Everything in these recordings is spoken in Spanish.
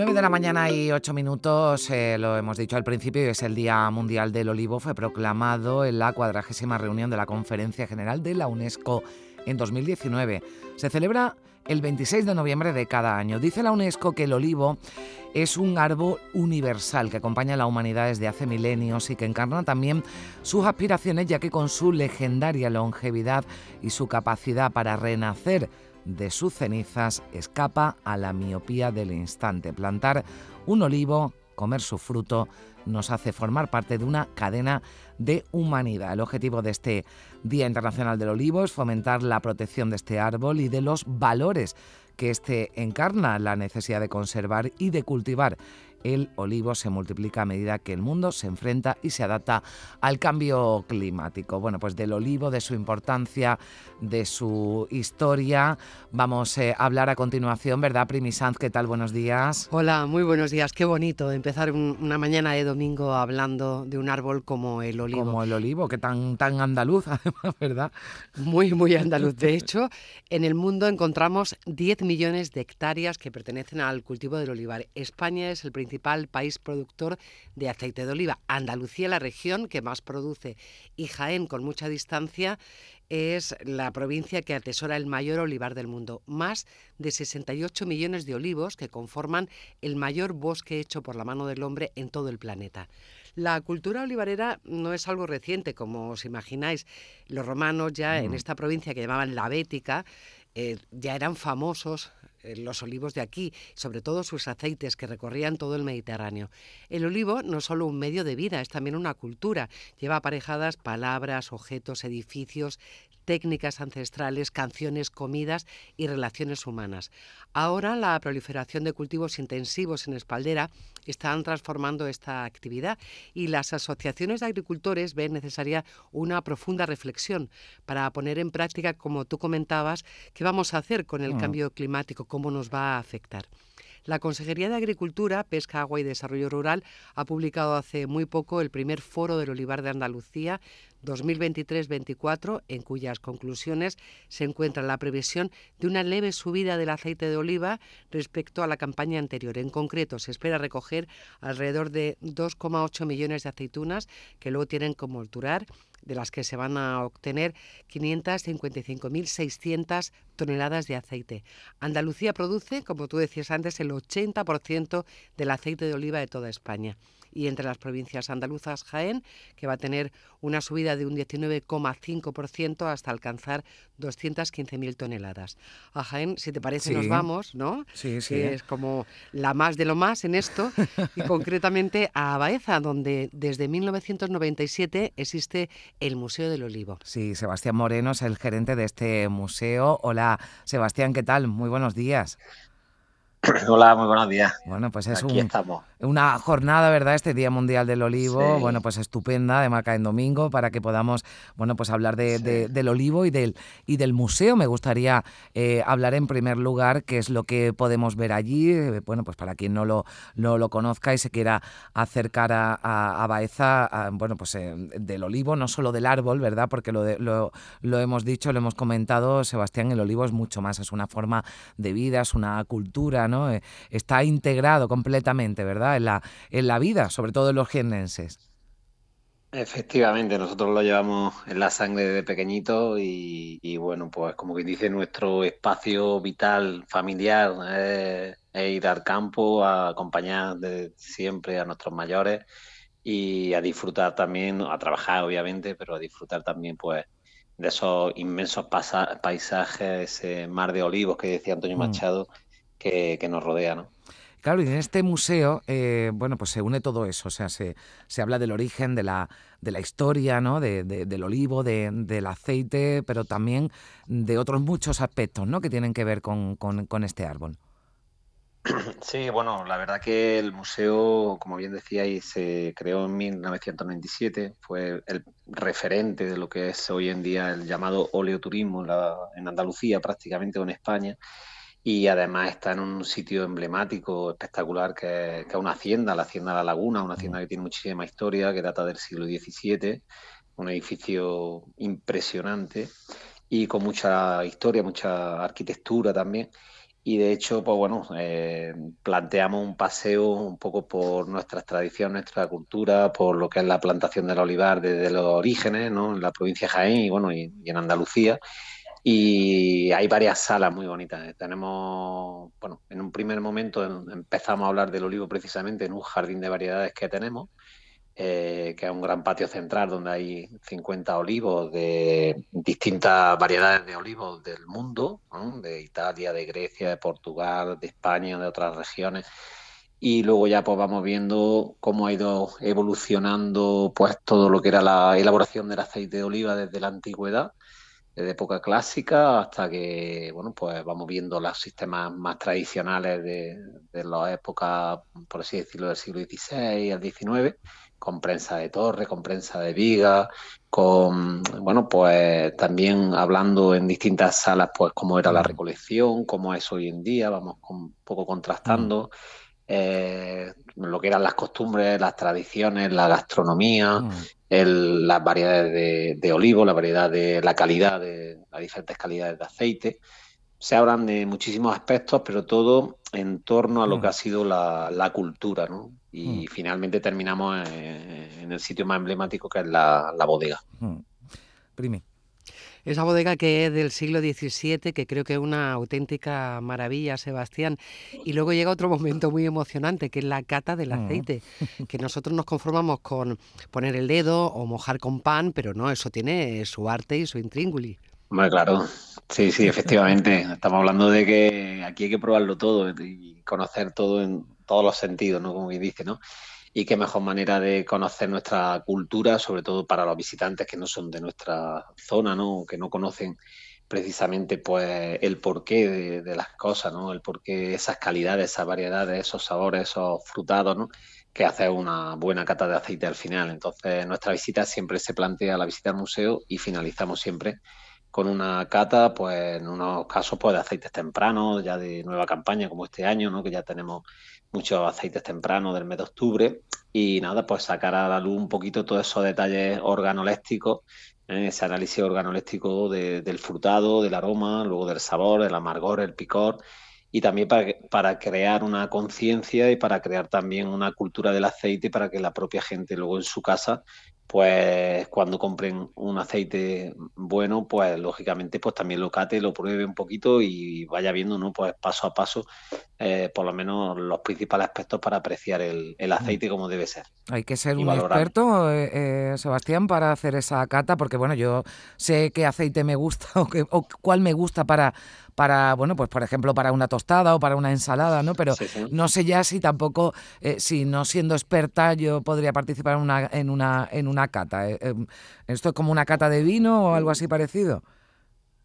9 de la mañana y 8 minutos, eh, lo hemos dicho al principio, es el Día Mundial del Olivo, fue proclamado en la cuadragésima reunión de la Conferencia General de la UNESCO en 2019. Se celebra el 26 de noviembre de cada año. Dice la UNESCO que el olivo es un árbol universal que acompaña a la humanidad desde hace milenios y que encarna también sus aspiraciones, ya que con su legendaria longevidad y su capacidad para renacer de sus cenizas escapa a la miopía del instante. Plantar un olivo, comer su fruto, nos hace formar parte de una cadena de humanidad. El objetivo de este Día Internacional del Olivo es fomentar la protección de este árbol y de los valores que éste encarna, la necesidad de conservar y de cultivar el olivo se multiplica a medida que el mundo se enfrenta y se adapta al cambio climático. Bueno, pues del olivo, de su importancia, de su historia, vamos eh, a hablar a continuación, ¿verdad, Primi Sanz? ¿Qué tal? Buenos días. Hola, muy buenos días. Qué bonito empezar una mañana de domingo hablando de un árbol como el olivo. Como el olivo, que tan, tan andaluz, además, ¿verdad? Muy, muy andaluz. De hecho, en el mundo encontramos 10 millones de hectáreas que pertenecen al cultivo del olivar. España es el principal principal país productor de aceite de oliva. Andalucía, la región que más produce, y Jaén, con mucha distancia, es la provincia que atesora el mayor olivar del mundo. Más de 68 millones de olivos que conforman el mayor bosque hecho por la mano del hombre en todo el planeta. La cultura olivarera no es algo reciente, como os imagináis. Los romanos ya en mm. esta provincia que llamaban la Bética eh, ya eran famosos los olivos de aquí, sobre todo sus aceites que recorrían todo el Mediterráneo. El olivo no es solo un medio de vida, es también una cultura. Lleva aparejadas palabras, objetos, edificios, técnicas ancestrales, canciones, comidas y relaciones humanas. Ahora la proliferación de cultivos intensivos en espaldera están transformando esta actividad y las asociaciones de agricultores ven necesaria una profunda reflexión para poner en práctica, como tú comentabas, qué vamos a hacer con el mm. cambio climático, cómo nos va a afectar. La Consejería de Agricultura, Pesca, Agua y Desarrollo Rural ha publicado hace muy poco el primer foro del olivar de Andalucía 2023-24, en cuyas conclusiones se encuentra la previsión de una leve subida del aceite de oliva respecto a la campaña anterior. En concreto, se espera recoger alrededor de 2,8 millones de aceitunas que luego tienen como molturar de las que se van a obtener 555.600 toneladas de aceite. Andalucía produce, como tú decías antes, el 80% del aceite de oliva de toda España y entre las provincias andaluzas Jaén, que va a tener una subida de un 19,5% hasta alcanzar 215.000 toneladas. A Jaén, si te parece, nos vamos, ¿no? Sí, sí. Que es como la más de lo más en esto, y concretamente a Baeza, donde desde 1997 existe el Museo del Olivo. Sí, Sebastián Moreno es el gerente de este museo. Hola, Sebastián, ¿qué tal? Muy buenos días. Hola, muy buenos días. Bueno, pues es una jornada, ¿verdad? Este Día Mundial del Olivo, bueno, pues estupenda, de Maca en domingo, para que podamos, bueno, pues hablar de, del olivo y del, y del museo. Me gustaría eh, hablar en primer lugar qué es lo que podemos ver allí. Eh, bueno, pues para quien no lo, no lo conozca y se quiera acercar a, a, Baeza, bueno, pues eh, del olivo, no solo del árbol, ¿verdad? Porque lo, lo, lo hemos dicho, lo hemos comentado, Sebastián, el olivo es mucho más, es una forma de vida, es una cultura, eh, está integrado completamente, ¿verdad? En la, en la vida, sobre todo en los jiennenses. Efectivamente, nosotros lo llevamos en la sangre de pequeñito y, bueno, pues como que dice, nuestro espacio vital, familiar, es ir al campo a acompañar de siempre a nuestros mayores y a disfrutar también, a trabajar obviamente, pero a disfrutar también pues de esos inmensos paisajes, ese mar de olivos que decía Antonio mm. Machado, que, nos rodea, ¿no? Claro, y en este museo, eh, bueno, pues se une todo eso, o sea, se, se habla del origen, de la, de la historia, ¿no? De, del olivo, de, del aceite, pero también de otros muchos aspectos, ¿no? Que tienen que ver con, con, este árbol. Sí, bueno, la verdad que el museo, como bien decíais, se creó en 1997, fue el referente de lo que es hoy en día el llamado oleoturismo en, Andalucía prácticamente o en España y además está en un sitio emblemático, espectacular, que, es una hacienda, la Hacienda La Laguna, una hacienda que tiene muchísima historia, que data del siglo XVII, un edificio impresionante y con mucha historia, mucha arquitectura también. Y de hecho, pues bueno, eh, planteamos un paseo un poco por nuestras tradiciones, nuestra cultura, por lo que es la plantación del olivar desde los orígenes, ¿no? En la provincia de Jaén y bueno, y, en Andalucía. Y hay varias salas muy bonitas. Tenemos, bueno, en un primer momento empezamos a hablar del olivo precisamente en un jardín de variedades que tenemos eh, que es un gran patio central donde hay 50 olivos de distintas variedades de olivos del mundo, de Italia, de Grecia, de Portugal, de España, de otras regiones. Y luego ya pues vamos viendo cómo ha ido evolucionando pues todo lo que era la elaboración del aceite de oliva desde la antigüedad, desde época clásica hasta que bueno pues vamos viendo los sistemas más tradicionales de, de la época, por así decirlo, del siglo XVI al XIX con prensa de torre, con prensa de viga, con, bueno, pues también hablando en distintas salas, pues cómo era la recolección, cómo es hoy en día, vamos un poco contrastando. Eh, lo que eran las costumbres, las tradiciones, la gastronomía, las variedades de, olivo, la variedad de la calidad, de las diferentes calidades de aceite. Se hablan de muchísimos aspectos, pero todo en torno a lo que ha sido la, la cultura, ¿no? y mm. finalmente terminamos en, el sitio más emblemático que es la, bodega. Mm. Primi. Esa bodega que es del siglo XVII, que creo que es una auténtica maravilla, Sebastián. Y luego llega otro momento muy emocionante, que es la cata del mm. aceite, que nosotros nos conformamos con poner el dedo o mojar con pan, pero no, eso tiene su arte y su intríngulis. Bueno, claro, sí, sí, efectivamente. Estamos hablando de que aquí hay que probarlo todo y conocer todo en todos los sentidos, ¿no? Como dice, ¿no? Y qué mejor manera de conocer nuestra cultura, sobre todo para los visitantes que no son de nuestra zona, ¿no? Que no conocen precisamente pues el porqué de, las cosas, ¿no? El porqué, esas calidades, esas variedades, esos sabores, esos frutados, ¿no? Que hace una buena cata de aceite al final. Entonces, nuestra visita siempre se plantea la visita al museo y finalizamos siempre con una cata, pues en unos casos pues de aceites tempranos, ya de nueva campaña como este año, ¿no? que ya tenemos muchos aceites tempranos del mes de octubre y nada, pues sacar a la luz un poquito todos esos detalles organolépticos, ¿eh? ese análisis organoléctico del frutado, del aroma, luego del sabor, el amargor, el picor y también para, para crear una conciencia y para crear también una cultura del aceite para que la propia gente luego en su casa pues cuando compren un aceite bueno, pues lógicamente pues también lo cate, lo pruebe un poquito y vaya viendo, ¿no? Pues paso a paso, eh, por lo menos los principales aspectos para apreciar el, mm. aceite como debe ser. Hay que ser un experto, eh, eh, Sebastián, para hacer esa cata, porque bueno, yo sé qué aceite me gusta o, o cuál me gusta para, para, bueno, pues por ejemplo, para una tostada o para una ensalada, ¿no? Pero no sé ya si tampoco, eh, si no siendo experta, yo podría participar en una, en una, en una cata. Eh, em, ¿Esto es como una cata de vino o algo así parecido?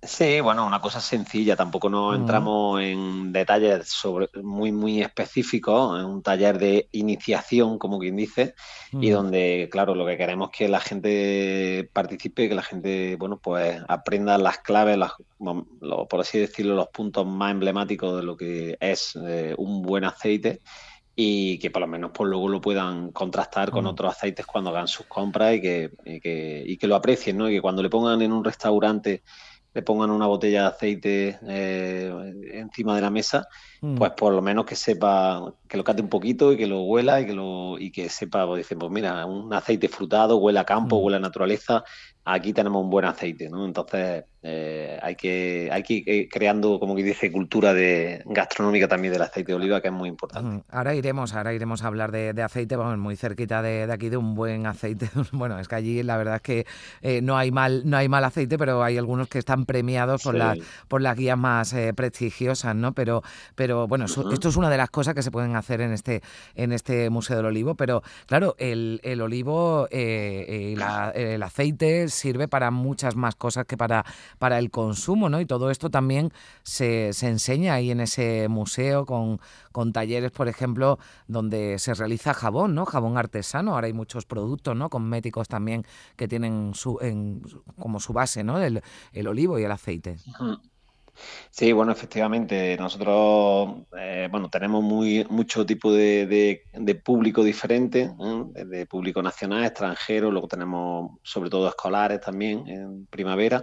Sí, bueno, una cosa sencilla, tampoco nos entramos en detalles sobre, muy, muy específicos, en un taller de iniciación, como quien dice, y donde, claro, lo que queremos es que la gente participe, que la gente, bueno, pues aprenda las claves, las, por así decirlo, los puntos más emblemáticos de lo que es eh, un buen aceite y que por lo menos pues luego lo puedan contrastar con otros aceites cuando hagan sus compras y que, y que, y que lo aprecien, ¿no? Y que cuando le pongan en un restaurante le pongan una botella de aceite eh, encima de la mesa, mm. pues por lo menos que sepa, que lo cate un poquito y que lo huela y que lo y que sepa, pues dicen, pues mira, un aceite frutado, huele a campo, mm. huele a naturaleza, aquí tenemos un buen aceite, ¿no? Entonces eh, hay que hay que ir creando, como que dice, cultura de gastronómica también del aceite de oliva, que es muy importante. Ahora iremos, ahora iremos a hablar de, aceite, vamos, muy cerquita de, aquí de un buen aceite. Bueno, es que allí la verdad es que eh, no hay mal no hay mal aceite, pero hay algunos que están premiados por las por las guías más eh, prestigiosas, ¿no? Pero pero bueno, esto es una de las cosas que se pueden hacer en este en este museo del olivo, pero claro, el, el olivo, el aceite sirve para muchas más cosas que para, para el consumo, ¿no? Y todo esto también se, se enseña ahí en ese museo con, con talleres, por ejemplo, donde se realiza jabón, ¿no? Jabón artesano. Ahora hay muchos productos, ¿no? Cosméticos también que tienen su, en, como su base, ¿no? El, el olivo y el aceite. Sí, bueno, efectivamente, nosotros eh, bueno, tenemos muy, mucho tipo de, público diferente, de público nacional, extranjero, luego tenemos sobre todo escolares también en primavera,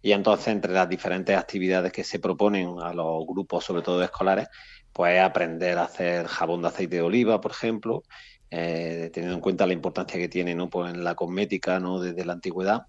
y entonces entre las diferentes actividades que se proponen a los grupos, sobre todo escolares, pues aprender a hacer jabón de aceite de oliva, por ejemplo, eh, teniendo en cuenta la importancia que tiene pues en la cosmética desde la antigüedad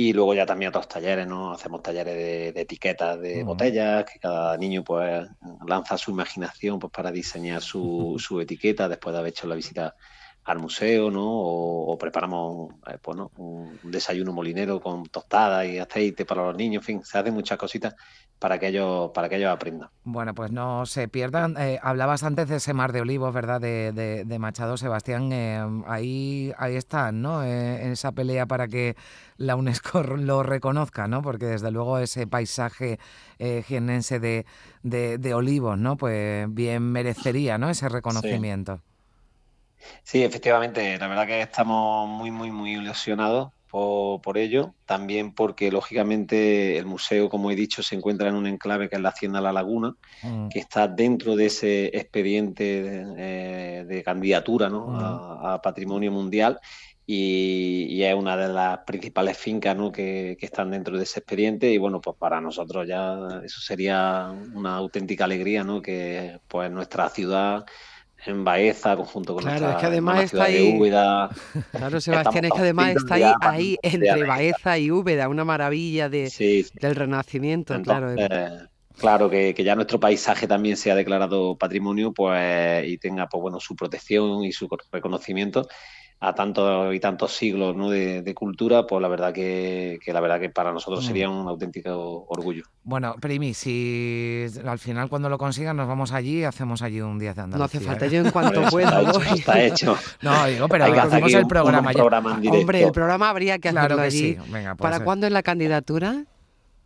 y luego ya también otros talleres, ¿no? Hacemos talleres de, etiquetas de botellas, que cada niño pues lanza su imaginación pues, para diseñar su, su etiqueta después de haber hecho la visita al museo, ¿no? O, preparamos eh, pues, un desayuno molinero con tostada y aceite para los niños, en fin, se hacen muchas cositas para que ellos, para que ellos aprendan. Bueno, pues no se pierdan. Eh, hablabas antes de ese mar de olivos, ¿verdad? De, de, Machado Sebastián. Eh, ahí, ahí están, ¿no? en esa pelea para que la UNESCO lo reconozca, ¿no? Porque desde luego ese paisaje jienense de, de, olivos, ¿no? Pues bien merecería, ¿no? Ese reconocimiento. Sí, efectivamente, la verdad que estamos muy, muy, muy ilusionados por, ello. También porque, lógicamente, el museo, como he dicho, se encuentra en un enclave que es la Hacienda La Laguna, mm. que está dentro de ese expediente de, eh, candidatura ¿no? Mm. a, Patrimonio Mundial. Y, es una de las principales fincas ¿no? que, que, están dentro de ese expediente y bueno, pues para nosotros ya eso sería una auténtica alegría, ¿no? que pues nuestra ciudad en Baeza, conjunto con claro, es que además está ahí, Claro, Sebastián, es que además está ahí, ahí entre Baeza. Y Úbeda, una maravilla de, del Renacimiento, claro. Claro, que, que, ya nuestro paisaje también sea declarado patrimonio pues, y tenga pues, bueno, su protección y su reconocimiento a tantos y tantos siglos ¿no? de, cultura, pues la verdad que, la verdad que para nosotros sería un auténtico orgullo. Bueno, Primi, si al final cuando lo consigan nos vamos allí y hacemos allí un día de Andalucía. No hace falta, ¿eh? yo en cuanto pueda. Está hecho, No, digo, pero hacemos el programa. Hombre, el programa habría que hacerlo allí. ¿Para cuándo es la candidatura?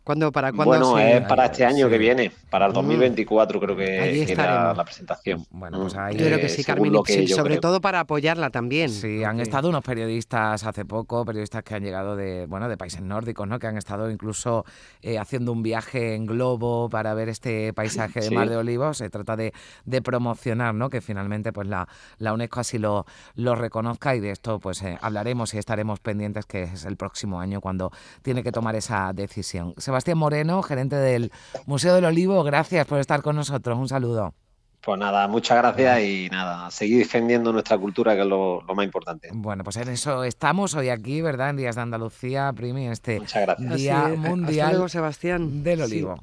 ¿Cuándo, para cuándo bueno, es para este año que viene, para el 2024 creo que era la presentación. Bueno, pues mm. ahí, yo creo que sí, Carmen, sobre todo para apoyarla también. Sí, han estado unos periodistas hace poco, periodistas que han llegado de, bueno, de países nórdicos, ¿no? Que han estado incluso eh, haciendo un viaje en globo para ver este paisaje de Mar de Olivos. Se trata de, de, promocionar, ¿no? Que finalmente pues la, la UNESCO así lo, lo reconozca y de esto pues eh, hablaremos y estaremos pendientes que es el próximo año cuando tiene que tomar esa decisión. Sebastián Moreno, gerente del Museo del Olivo, gracias por estar con nosotros. Un saludo. Pues nada, muchas gracias y nada, seguir defendiendo nuestra cultura, que es lo, más importante. Bueno, pues en eso estamos hoy aquí, ¿verdad? En Días de Andalucía, Primi, este Día Mundial Sebastián. del Olivo.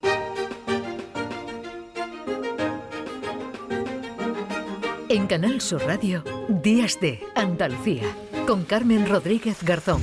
En Canal Sur Radio, Días de Andalucía, con Carmen Rodríguez Garzón.